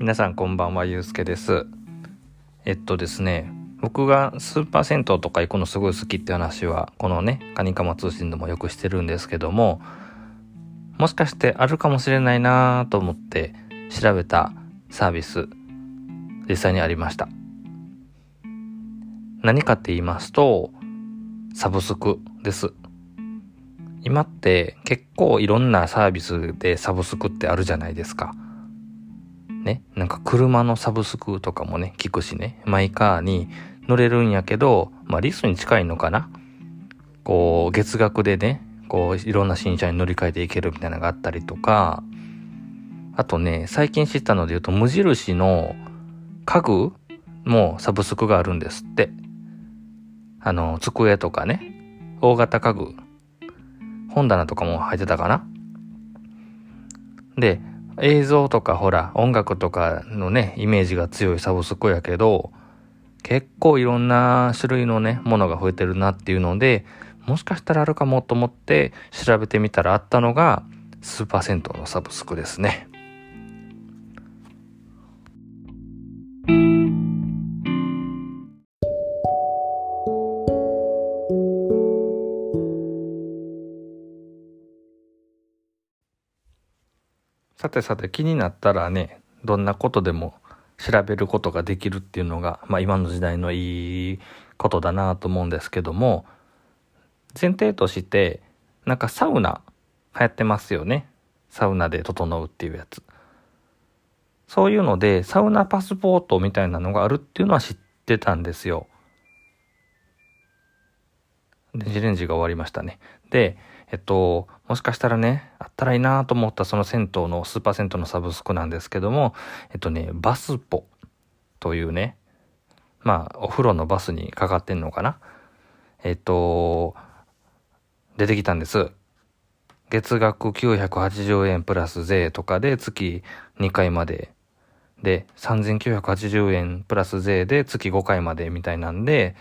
皆さんこんばんは、ゆうすけです。えっとですね、僕がスーパー銭湯とか行くのすごい好きって話は、このね、カニカマ通信でもよくしてるんですけども、もしかしてあるかもしれないなと思って調べたサービス、実際にありました。何かって言いますと、サブスクです。今って結構いろんなサービスでサブスクってあるじゃないですか。ね、なんか車のサブスクとかもね、聞くしね、マイカーに乗れるんやけど、まあリスに近いのかな。こう、月額でね、こう、いろんな新車に乗り換えていけるみたいなのがあったりとか、あとね、最近知ったので言うと、無印の家具もサブスクがあるんですって。あの、机とかね、大型家具、本棚とかも入ってたかな。で、映像とかほら、音楽とかのね、イメージが強いサブスクやけど、結構いろんな種類のね、ものが増えてるなっていうので、もしかしたらあるかもと思って調べてみたらあったのが、スーパー銭湯のサブスクですね。さてさて気になったらね、どんなことでも調べることができるっていうのが、まあ今の時代のいいことだなと思うんですけども、前提として、なんかサウナ流行ってますよね。サウナで整うっていうやつ。そういうので、サウナパスポートみたいなのがあるっていうのは知ってたんですよ。電子レンジが終わりましたね。で、えっと、もしかしたらね、あったらいいなと思ったその銭湯の、スーパー銭湯のサブスクなんですけども、えっとね、バスポというね、まあ、お風呂のバスにかかってんのかな？えっと、出てきたんです。月額980円プラス税とかで月2回まで。で、3980円プラス税で月5回までみたいなんで、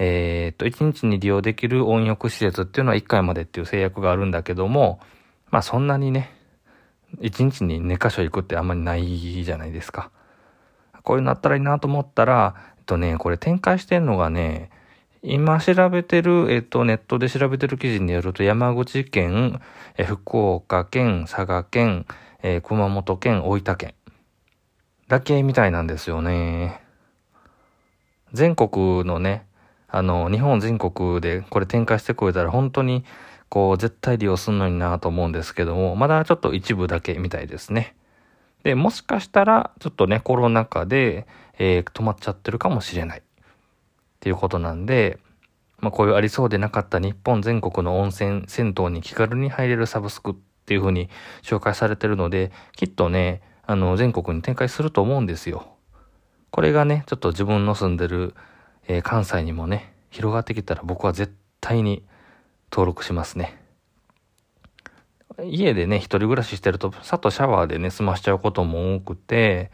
えー、っと、1日に利用できる温浴施設っていうのは1回までっていう制約があるんだけども、まあそんなにね、1日に2箇所行くってあんまりないじゃないですか。こういうのあったらいいなと思ったら、えっとね、これ展開してんのがね、今調べてる、えっと、ネットで調べてる記事によると、山口県、え福岡県、佐賀県、えー、熊本県、大分県。だけみたいなんですよね。全国のね、あの、日本全国でこれ展開してくれたら本当にこう絶対利用するのになと思うんですけども、まだちょっと一部だけみたいですね。で、もしかしたらちょっとね、コロナ禍で、えー、止まっちゃってるかもしれない。っていうことなんで、まあこういうありそうでなかった日本全国の温泉、銭湯に気軽に入れるサブスクっていう風に紹介されてるので、きっとね、あの、全国に展開すると思うんですよ。これがね、ちょっと自分の住んでるえー、関西にもね、広がってきたら僕は絶対に登録しますね。家でね、一人暮らししてると、さっとシャワーでね、済ましちゃうことも多くて、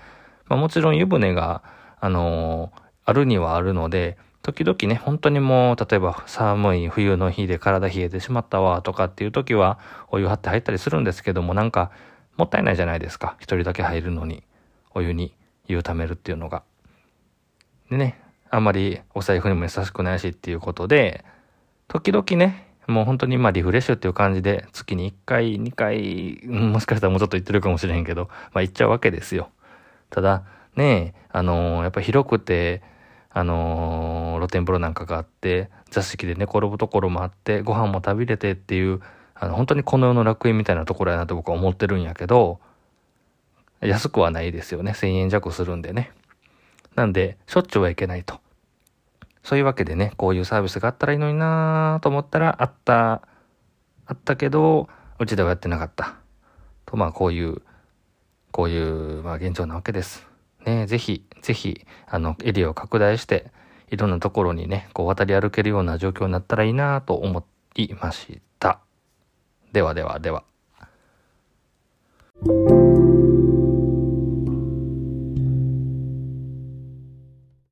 まあ、もちろん湯船が、あのー、あるにはあるので、時々ね、本当にもう、例えば寒い冬の日で体冷えてしまったわとかっていう時は、お湯張って入ったりするんですけども、なんか、もったいないじゃないですか。一人だけ入るのに、お湯に湯をためるっていうのが。でね、あんまりお財布にも優しくないしっていうことで、時々ね、もう本当にまあリフレッシュっていう感じで、月に1回、2回、もしかしたらもうちょっと行ってるかもしれへんけど、まあ行っちゃうわけですよ。ただ、ねあのー、やっぱ広くて、あのー、露天風呂なんかがあって、座敷で寝転ぶところもあって、ご飯も食べれてっていう、あの、本当にこの世の楽園みたいなところやなと僕は思ってるんやけど、安くはないですよね。1000円弱するんでね。なんで、しょっちゅうはいけないと。そういうわけでね、こういうサービスがあったらいいのになぁと思ったら、あった、あったけど、うちではやってなかった。と、まあこういう、こういう、まあ現状なわけです。ね、ぜひ、ぜひ、あの、エリアを拡大して、いろんなところにね、こう渡り歩けるような状況になったらいいなと思いました。ではではでは。